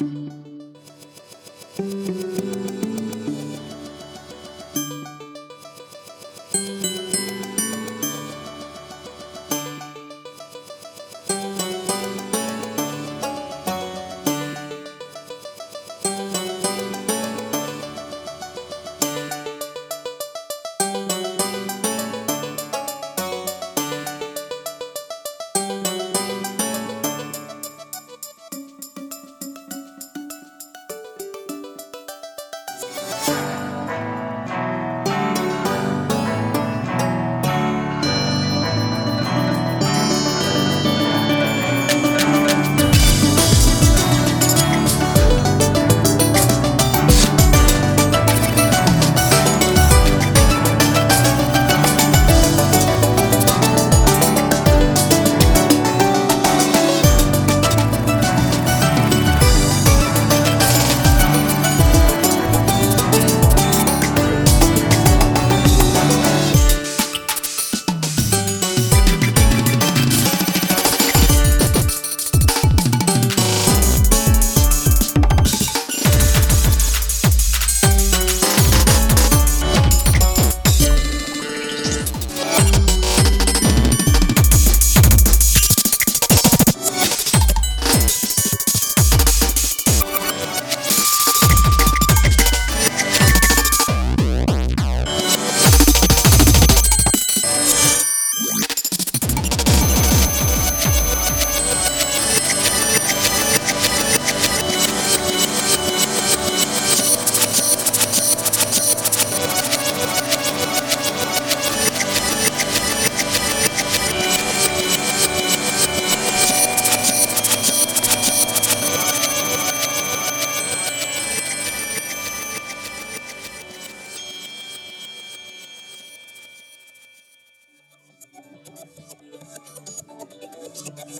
Música Thank